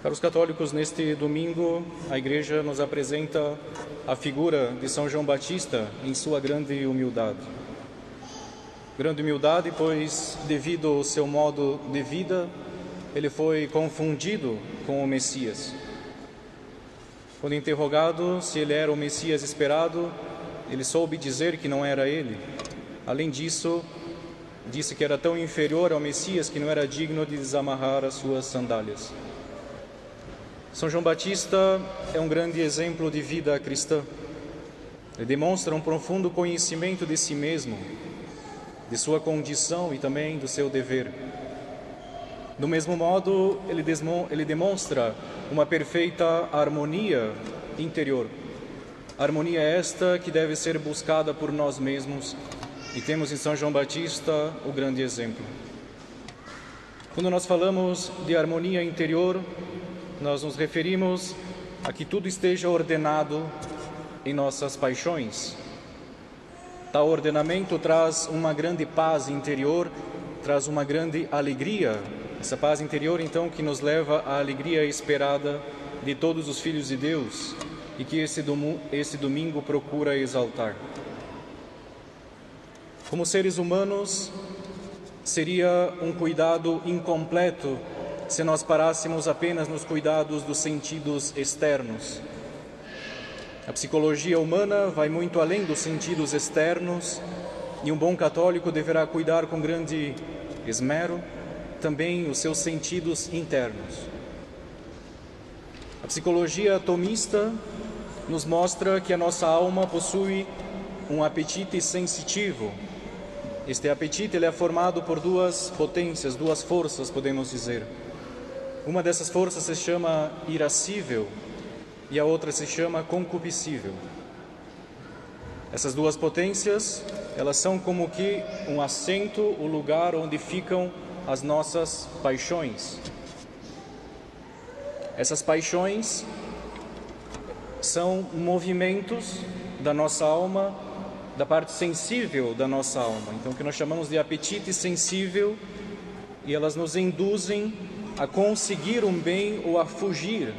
Caros católicos, neste domingo a Igreja nos apresenta a figura de São João Batista em sua grande humildade. Grande humildade, pois, devido ao seu modo de vida, ele foi confundido com o Messias. Quando interrogado se ele era o Messias esperado, ele soube dizer que não era ele. Além disso, disse que era tão inferior ao Messias que não era digno de desamarrar as suas sandálias. São João Batista é um grande exemplo de vida cristã. Ele demonstra um profundo conhecimento de si mesmo, de sua condição e também do seu dever. Do mesmo modo, ele, ele demonstra uma perfeita harmonia interior. Harmonia esta que deve ser buscada por nós mesmos e temos em São João Batista o grande exemplo. Quando nós falamos de harmonia interior, nós nos referimos a que tudo esteja ordenado em nossas paixões. Tal ordenamento traz uma grande paz interior, traz uma grande alegria. Essa paz interior, então, que nos leva à alegria esperada de todos os filhos de Deus e que esse, domingo, esse domingo procura exaltar. Como seres humanos, seria um cuidado incompleto se nós parássemos apenas nos cuidados dos sentidos externos. A psicologia humana vai muito além dos sentidos externos e um bom católico deverá cuidar com grande esmero também os seus sentidos internos. A psicologia atomista nos mostra que a nossa alma possui um apetite sensitivo. Este apetite ele é formado por duas potências, duas forças, podemos dizer. Uma dessas forças se chama irascível e a outra se chama concupiscível. Essas duas potências, elas são como que um assento, o lugar onde ficam as nossas paixões. Essas paixões são movimentos da nossa alma, da parte sensível da nossa alma. Então, o que nós chamamos de apetite sensível, e elas nos induzem a conseguir um bem ou a fugir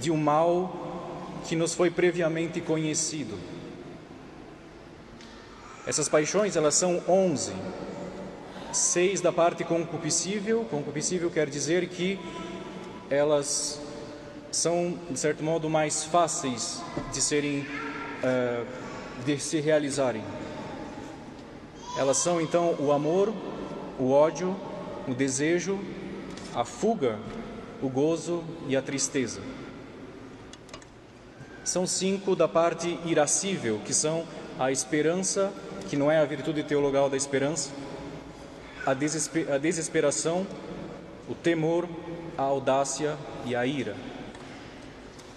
de um mal que nos foi previamente conhecido. Essas paixões, elas são onze. Seis da parte concupiscível. Concupiscível quer dizer que elas são, de certo modo, mais fáceis de serem, uh, de se realizarem. Elas são, então, o amor, o ódio, o desejo, a fuga, o gozo e a tristeza. São cinco da parte irascível, que são a esperança, que não é a virtude teologal da esperança, a, desesper a desesperação, o temor, a audácia e a ira.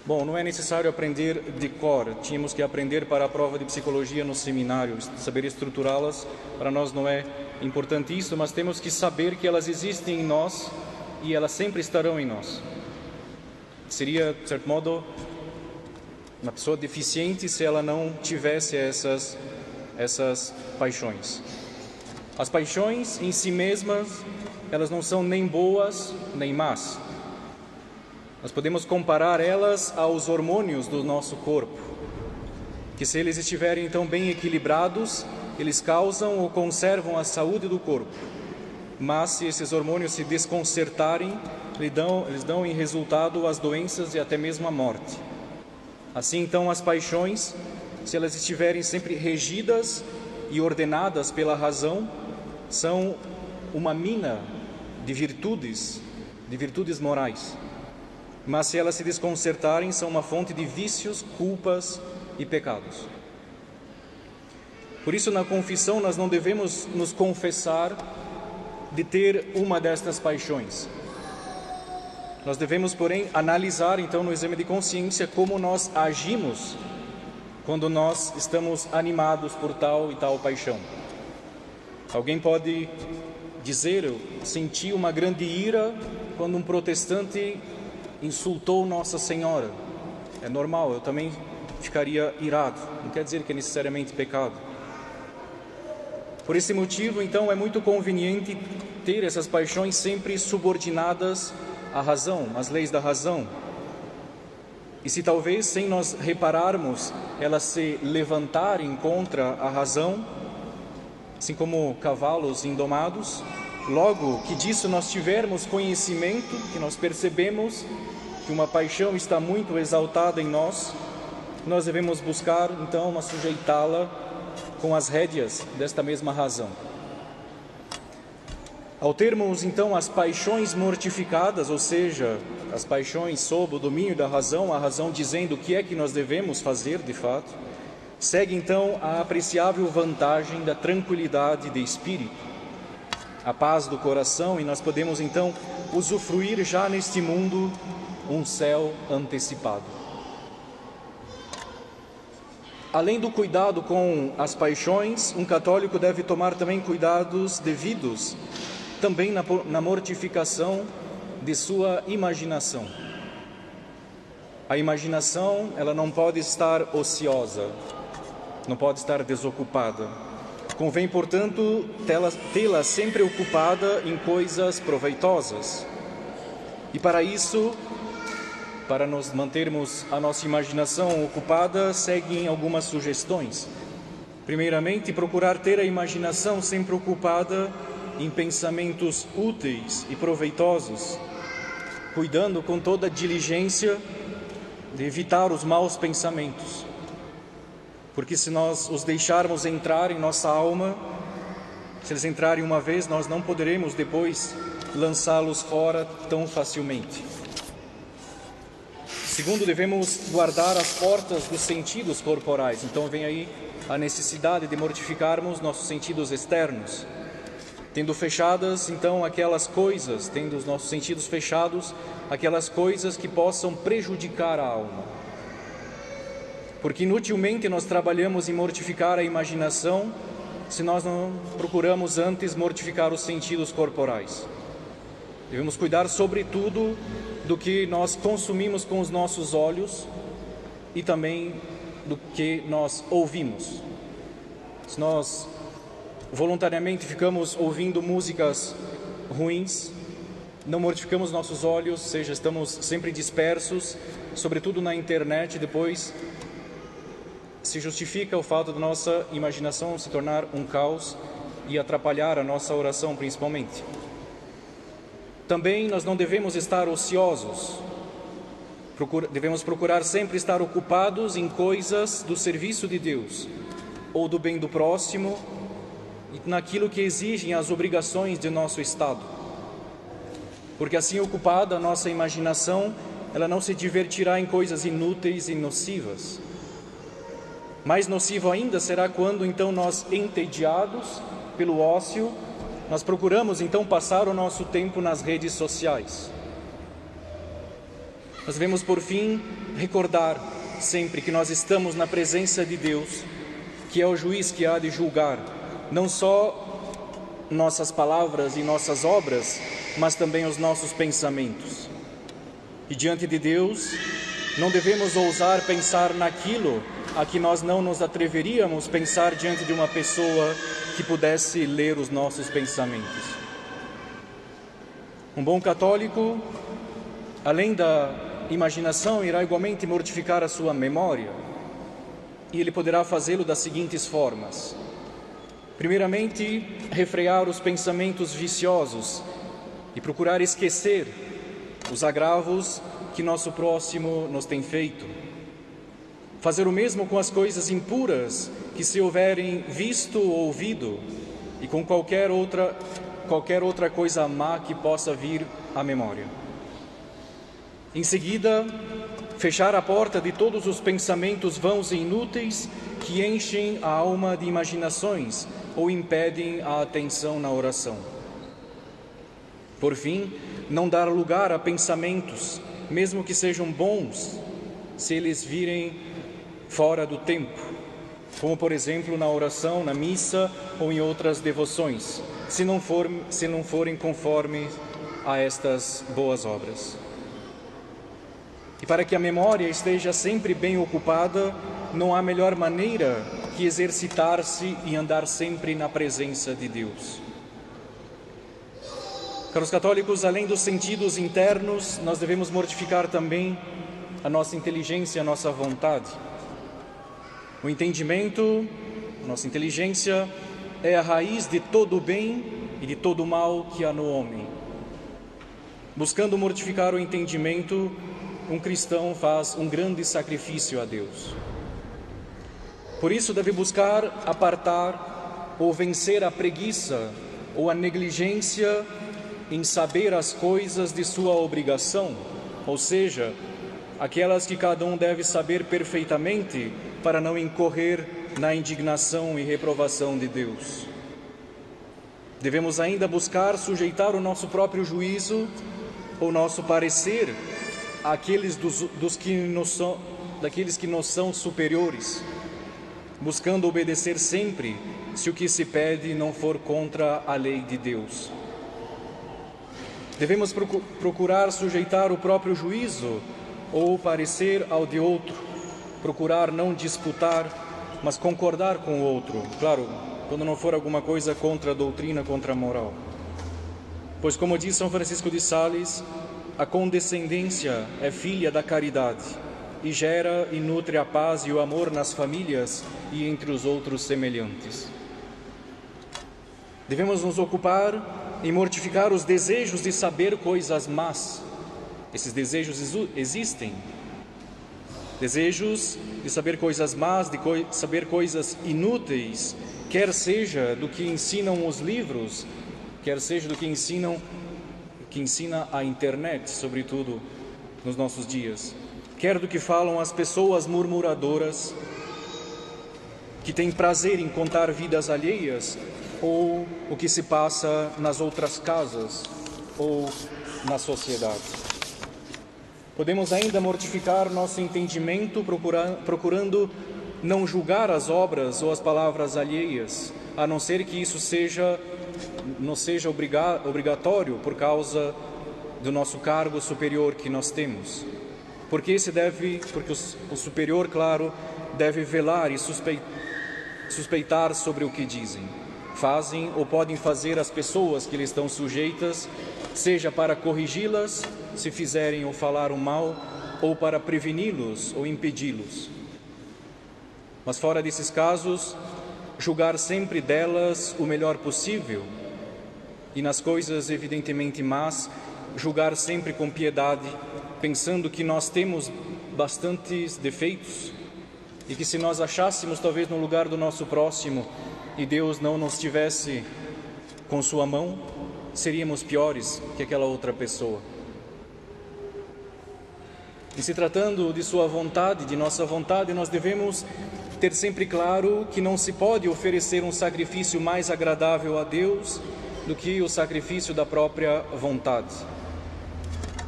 Bom, não é necessário aprender de cor, tínhamos que aprender para a prova de psicologia no seminário, saber estruturá-las, para nós não é importante isso, mas temos que saber que elas existem em nós e elas sempre estarão em nós. Seria, de certo modo, uma pessoa deficiente se ela não tivesse essas, essas paixões. As paixões em si mesmas, elas não são nem boas nem más. Nós podemos comparar elas aos hormônios do nosso corpo, que se eles estiverem então bem equilibrados, eles causam ou conservam a saúde do corpo mas se esses hormônios se desconcertarem, eles dão, eles dão em resultado as doenças e até mesmo a morte. Assim, então, as paixões, se elas estiverem sempre regidas e ordenadas pela razão, são uma mina de virtudes, de virtudes morais. Mas se elas se desconcertarem, são uma fonte de vícios, culpas e pecados. Por isso, na confissão, nós não devemos nos confessar de ter uma destas paixões. Nós devemos, porém, analisar então no exame de consciência como nós agimos quando nós estamos animados por tal e tal paixão. Alguém pode dizer, eu senti uma grande ira quando um protestante insultou Nossa Senhora. É normal, eu também ficaria irado. Não quer dizer que é necessariamente pecado. Por esse motivo, então, é muito conveniente ter essas paixões sempre subordinadas a razão, as leis da razão. E se talvez sem nós repararmos elas se levantarem contra a razão, assim como cavalos indomados, logo que disso nós tivermos conhecimento, que nós percebemos que uma paixão está muito exaltada em nós, nós devemos buscar então sujeitá-la com as rédeas desta mesma razão. Ao termos então as paixões mortificadas, ou seja, as paixões sob o domínio da razão, a razão dizendo o que é que nós devemos fazer de fato, segue então a apreciável vantagem da tranquilidade de espírito, a paz do coração, e nós podemos então usufruir já neste mundo um céu antecipado. Além do cuidado com as paixões, um católico deve tomar também cuidados devidos também na, na mortificação de sua imaginação. A imaginação, ela não pode estar ociosa, não pode estar desocupada. Convém, portanto, tê-la sempre ocupada em coisas proveitosas. E para isso, para nos mantermos a nossa imaginação ocupada, seguem algumas sugestões. Primeiramente, procurar ter a imaginação sempre ocupada em pensamentos úteis e proveitosos, cuidando com toda diligência de evitar os maus pensamentos. Porque se nós os deixarmos entrar em nossa alma, se eles entrarem uma vez, nós não poderemos depois lançá-los fora tão facilmente. Segundo, devemos guardar as portas dos sentidos corporais. Então vem aí a necessidade de mortificarmos nossos sentidos externos Tendo fechadas, então, aquelas coisas, tendo os nossos sentidos fechados, aquelas coisas que possam prejudicar a alma. Porque inutilmente nós trabalhamos em mortificar a imaginação se nós não procuramos antes mortificar os sentidos corporais. Devemos cuidar, sobretudo, do que nós consumimos com os nossos olhos e também do que nós ouvimos. Se nós voluntariamente ficamos ouvindo músicas ruins, não mortificamos nossos olhos, seja, estamos sempre dispersos, sobretudo na internet, depois se justifica o fato da nossa imaginação se tornar um caos e atrapalhar a nossa oração principalmente. Também nós não devemos estar ociosos, devemos procurar sempre estar ocupados em coisas do serviço de Deus ou do bem do próximo naquilo que exigem as obrigações de nosso Estado. Porque assim ocupada a nossa imaginação, ela não se divertirá em coisas inúteis e nocivas. Mais nocivo ainda será quando então nós, entediados pelo ócio, nós procuramos então passar o nosso tempo nas redes sociais. Nós devemos, por fim, recordar sempre que nós estamos na presença de Deus, que é o juiz que há de julgar não só nossas palavras e nossas obras, mas também os nossos pensamentos. E diante de Deus, não devemos ousar pensar naquilo a que nós não nos atreveríamos pensar diante de uma pessoa que pudesse ler os nossos pensamentos. Um bom católico, além da imaginação, irá igualmente mortificar a sua memória, e ele poderá fazê-lo das seguintes formas: Primeiramente, refrear os pensamentos viciosos e procurar esquecer os agravos que nosso próximo nos tem feito. Fazer o mesmo com as coisas impuras que se houverem visto ou ouvido e com qualquer outra qualquer outra coisa má que possa vir à memória. Em seguida, fechar a porta de todos os pensamentos vãos e inúteis que enchem a alma de imaginações ou impedem a atenção na oração. Por fim, não dar lugar a pensamentos, mesmo que sejam bons, se eles virem fora do tempo, como por exemplo na oração, na missa ou em outras devoções, se não, for, se não forem conforme a estas boas obras. E para que a memória esteja sempre bem ocupada, não há melhor maneira que exercitar-se e andar sempre na presença de Deus. Caros católicos, além dos sentidos internos, nós devemos mortificar também a nossa inteligência, a nossa vontade. O entendimento, nossa inteligência, é a raiz de todo o bem e de todo o mal que há no homem. Buscando mortificar o entendimento, um cristão faz um grande sacrifício a Deus. Por isso, deve buscar apartar ou vencer a preguiça ou a negligência em saber as coisas de sua obrigação, ou seja, aquelas que cada um deve saber perfeitamente para não incorrer na indignação e reprovação de Deus. Devemos ainda buscar sujeitar o nosso próprio juízo ou nosso parecer àqueles dos, dos que nos são, daqueles que nos são superiores, buscando obedecer sempre se o que se pede não for contra a lei de Deus. Devemos procurar sujeitar o próprio juízo ou parecer ao de outro, procurar não disputar, mas concordar com o outro, claro, quando não for alguma coisa contra a doutrina, contra a moral. Pois, como diz São Francisco de Sales, a condescendência é filha da caridade e gera e nutre a paz e o amor nas famílias e entre os outros semelhantes. Devemos nos ocupar em mortificar os desejos de saber coisas más. Esses desejos existem. Desejos de saber coisas más, de saber coisas inúteis, quer seja do que ensinam os livros, quer seja do que ensinam que ensina a internet, sobretudo nos nossos dias, quer do que falam as pessoas murmuradoras que têm prazer em contar vidas alheias ou o que se passa nas outras casas ou na sociedade. Podemos ainda mortificar nosso entendimento procurando não julgar as obras ou as palavras alheias, a não ser que isso seja não seja obrigatório por causa do nosso cargo superior que nós temos. Porque se deve, porque o, superior, claro, deve velar e suspeitar sobre o que dizem, fazem ou podem fazer as pessoas que lhe estão sujeitas, seja para corrigi-las, se fizerem ou falaram mal, ou para preveni-los ou impedi-los. Mas fora desses casos, julgar sempre delas o melhor possível e nas coisas evidentemente más, julgar sempre com piedade, pensando que nós temos bastantes defeitos e que se nós achássemos talvez no lugar do nosso próximo e Deus não nos tivesse com sua mão, seríamos piores que aquela outra pessoa. E se tratando de sua vontade, de nossa vontade, nós devemos ter sempre claro que não se pode oferecer um sacrifício mais agradável a Deus do que o sacrifício da própria vontade.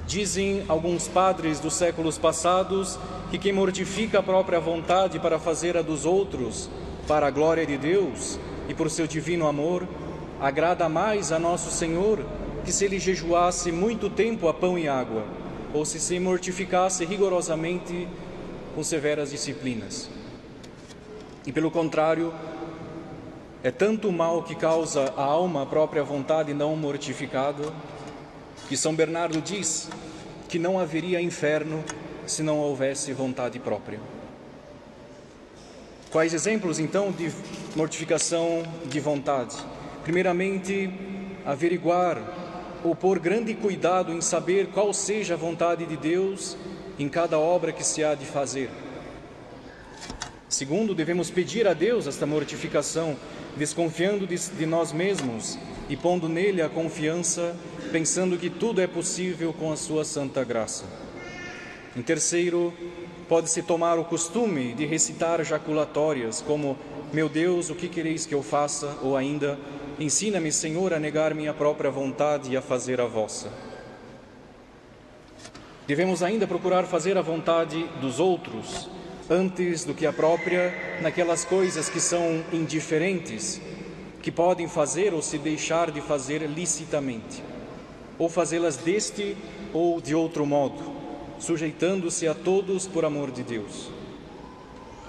Dizem alguns padres dos séculos passados que quem mortifica a própria vontade para fazer a dos outros, para a glória de Deus e por seu divino amor, agrada mais a nosso Senhor que se ele jejuasse muito tempo a pão e água, ou se se mortificasse rigorosamente com severas disciplinas. E pelo contrário, é tanto o mal que causa a alma a própria vontade não mortificado, que São Bernardo diz que não haveria inferno se não houvesse vontade própria. Quais exemplos então de mortificação de vontade? Primeiramente, averiguar ou pôr grande cuidado em saber qual seja a vontade de Deus em cada obra que se há de fazer. Segundo, devemos pedir a Deus esta mortificação, desconfiando de, de, nós mesmos e pondo nele a confiança, pensando que tudo é possível com a sua santa graça. Em terceiro, pode-se tomar o costume de recitar jaculatórias, como Meu Deus, o que quereis que eu faça? Ou ainda, Ensina-me, Senhor, a negar minha própria vontade e a fazer a vossa. Devemos ainda procurar fazer a vontade dos outros antes do que a própria, naquelas coisas que são indiferentes, que podem fazer ou se deixar de fazer licitamente, ou fazê-las deste ou de outro modo, sujeitando-se a todos por amor de Deus.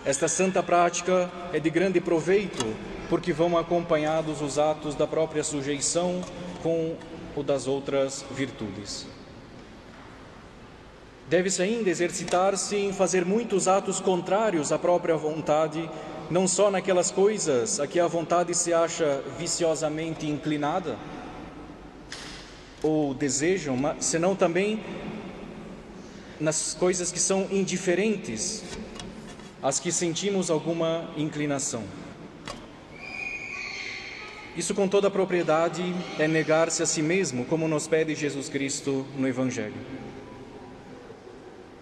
Esta santa prática é de grande proveito, porque vão acompanhados os atos da própria sujeição com ou das outras virtudes. Deve-se ainda exercitar-se em fazer muitos atos contrários à própria vontade, não só naquelas coisas a que a vontade se acha viciosamente inclinada ou desejam, senão também nas coisas que são indiferentes, às que sentimos alguma inclinação. Isso, com toda a propriedade, é negar-se a si mesmo, como nos pede Jesus Cristo no Evangelho.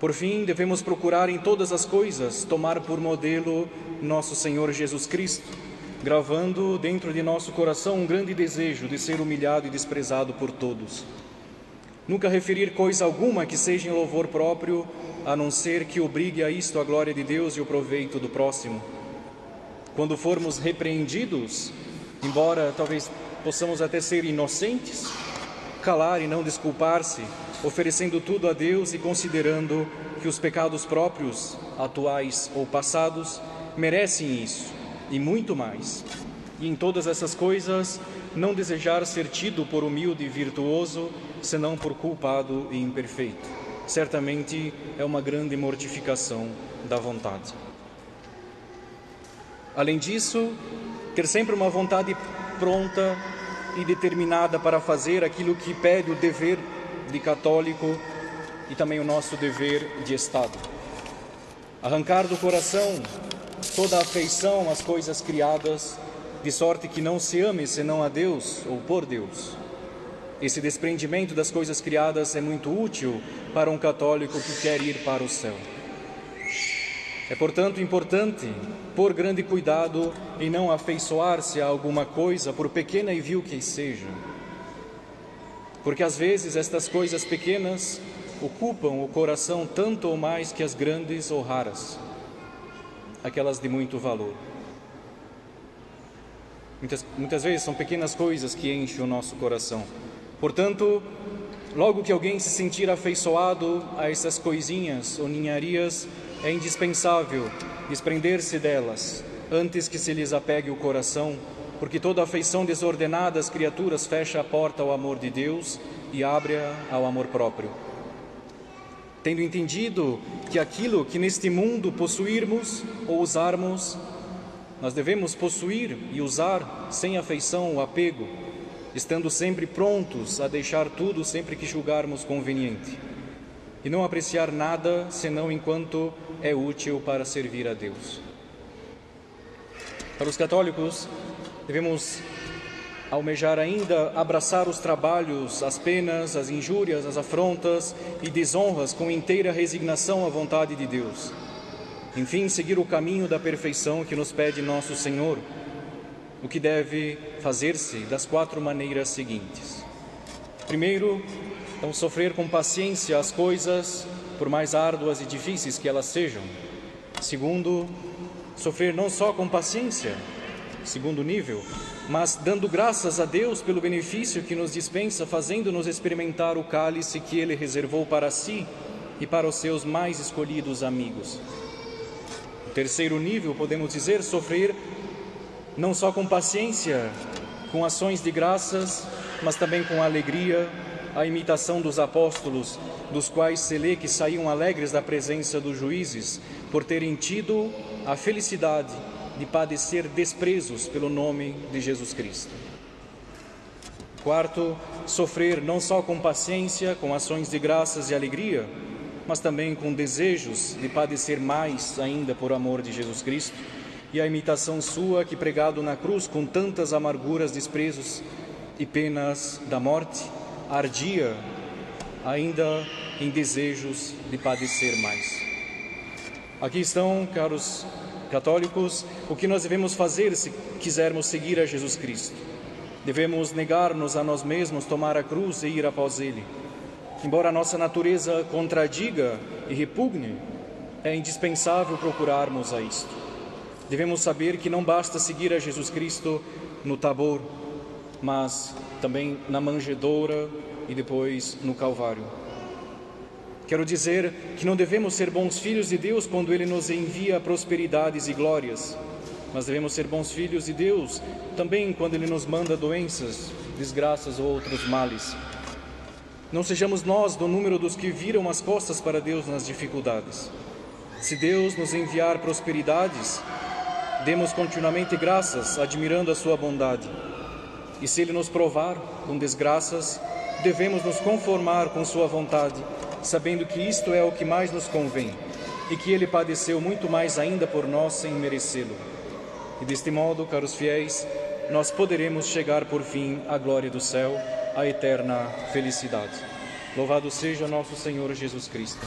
Por fim, devemos procurar em todas as coisas tomar por modelo nosso Senhor Jesus Cristo, gravando dentro de nosso coração um grande desejo de ser humilhado e desprezado por todos. Nunca referir coisa alguma que seja em louvor próprio, a não ser que obrigue a isto a glória de Deus e o proveito do próximo. Quando formos repreendidos, embora talvez possamos até ser inocentes, calar e não desculpar-se, oferecendo tudo a Deus e considerando que os pecados próprios, atuais ou passados, merecem isso e muito mais. E em todas essas coisas, não desejar ser tido por humilde e virtuoso, senão por culpado e imperfeito. Certamente é uma grande mortificação da vontade. Além disso, ter sempre uma vontade pronta e determinada para fazer aquilo que pede o dever de católico e também o nosso dever de Estado. Arrancar do coração toda a afeição às coisas criadas, de sorte que não se ame senão a Deus ou por Deus. Esse desprendimento das coisas criadas é muito útil para um católico que quer ir para o céu. É, portanto, importante pôr grande cuidado em não afeiçoar-se a alguma coisa, por pequena e vil que seja porque às vezes estas coisas pequenas ocupam o coração tanto ou mais que as grandes ou raras, aquelas de muito valor. Muitas, muitas vezes são pequenas coisas que enchem o nosso coração. Portanto, logo que alguém se sentir afeiçoado a essas coisinhas ou ninharias, é indispensável desprender-se delas antes que se lhes apegue o coração porque toda afeição desordenada às criaturas fecha a porta ao amor de Deus e abre-a ao amor próprio. Tendo entendido que aquilo que neste mundo possuirmos ou usarmos, nós devemos possuir e usar sem afeição ou apego, estando sempre prontos a deixar tudo sempre que julgarmos conveniente, e não apreciar nada senão enquanto é útil para servir a Deus. Para os católicos, Devemos almejar ainda abraçar os trabalhos, as penas, as injúrias, as afrontas e desonras com inteira resignação à vontade de Deus. Enfim, seguir o caminho da perfeição que nos pede nosso Senhor, o que deve fazer-se das quatro maneiras seguintes. Primeiro, então, sofrer com paciência as coisas, por mais árduas e difíceis que elas sejam. Segundo, sofrer não só com paciência, segundo nível, mas dando graças a Deus pelo benefício que nos dispensa, fazendo-nos experimentar o cálice que Ele reservou para si e para os seus mais escolhidos amigos. Terceiro nível, podemos dizer, sofrer não só com paciência, com ações de graças, mas também com alegria, a imitação dos apóstolos, dos quais se lê que saíam alegres da presença dos juízes, por terem tido a felicidade de padecer desprezos pelo nome de Jesus Cristo. Quarto, sofrer não só com paciência, com ações de graças e alegria, mas também com desejos de padecer mais ainda por amor de Jesus Cristo e a imitação sua que pregado na cruz com tantas amarguras, desprezos e penas da morte, ardia ainda em desejos de padecer mais. Aqui estão, caros católicos, o que nós devemos fazer se quisermos seguir a Jesus Cristo. Devemos negar-nos a nós mesmos, tomar a cruz e ir após Ele. Embora a nossa natureza contradiga e repugne, é indispensável procurarmos a isto. Devemos saber que não basta seguir a Jesus Cristo no Tabor, mas também na manjedoura e depois no Calvário. Quero dizer que não devemos ser bons filhos de Deus quando Ele nos envia prosperidades e glórias, mas devemos ser bons filhos de Deus também quando Ele nos manda doenças, desgraças ou outros males. Não sejamos nós do número dos que viram as costas para Deus nas dificuldades. Se Deus nos enviar prosperidades, demos continuamente graças, admirando a sua bondade. E se Ele nos provar com desgraças, devemos nos conformar com Sua vontade, sabendo que isto é o que mais nos convém e que Ele padeceu muito mais ainda por nós sem merecê-lo. E deste modo, caros fiéis, nós poderemos chegar por fim à glória do céu, à eterna felicidade. Louvado seja nosso Senhor Jesus Cristo.